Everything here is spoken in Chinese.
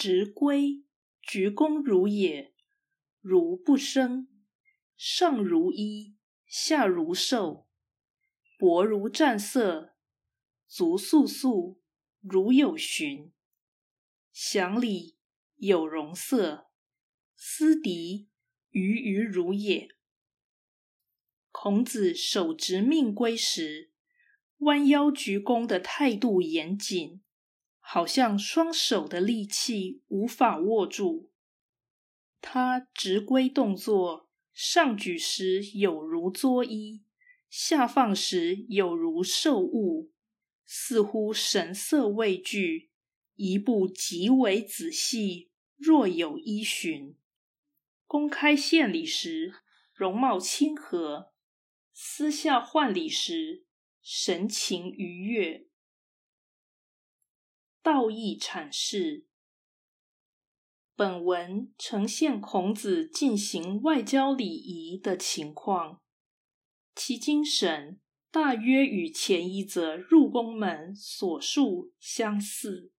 直归，鞠躬如也，如不生。上如衣，下如兽，薄如战色，足素素，如有寻。祥里有容色，思狄鱼鱼如也。孔子手执命圭时，弯腰鞠躬的态度严谨。好像双手的力气无法握住，他直规动作，上举时有如作揖，下放时有如受物，似乎神色畏惧，一步极为仔细，若有依循。公开献礼时，容貌亲和；私下换礼时，神情愉悦。道义阐释。本文呈现孔子进行外交礼仪的情况，其精神大约与前一则入宫门所述相似。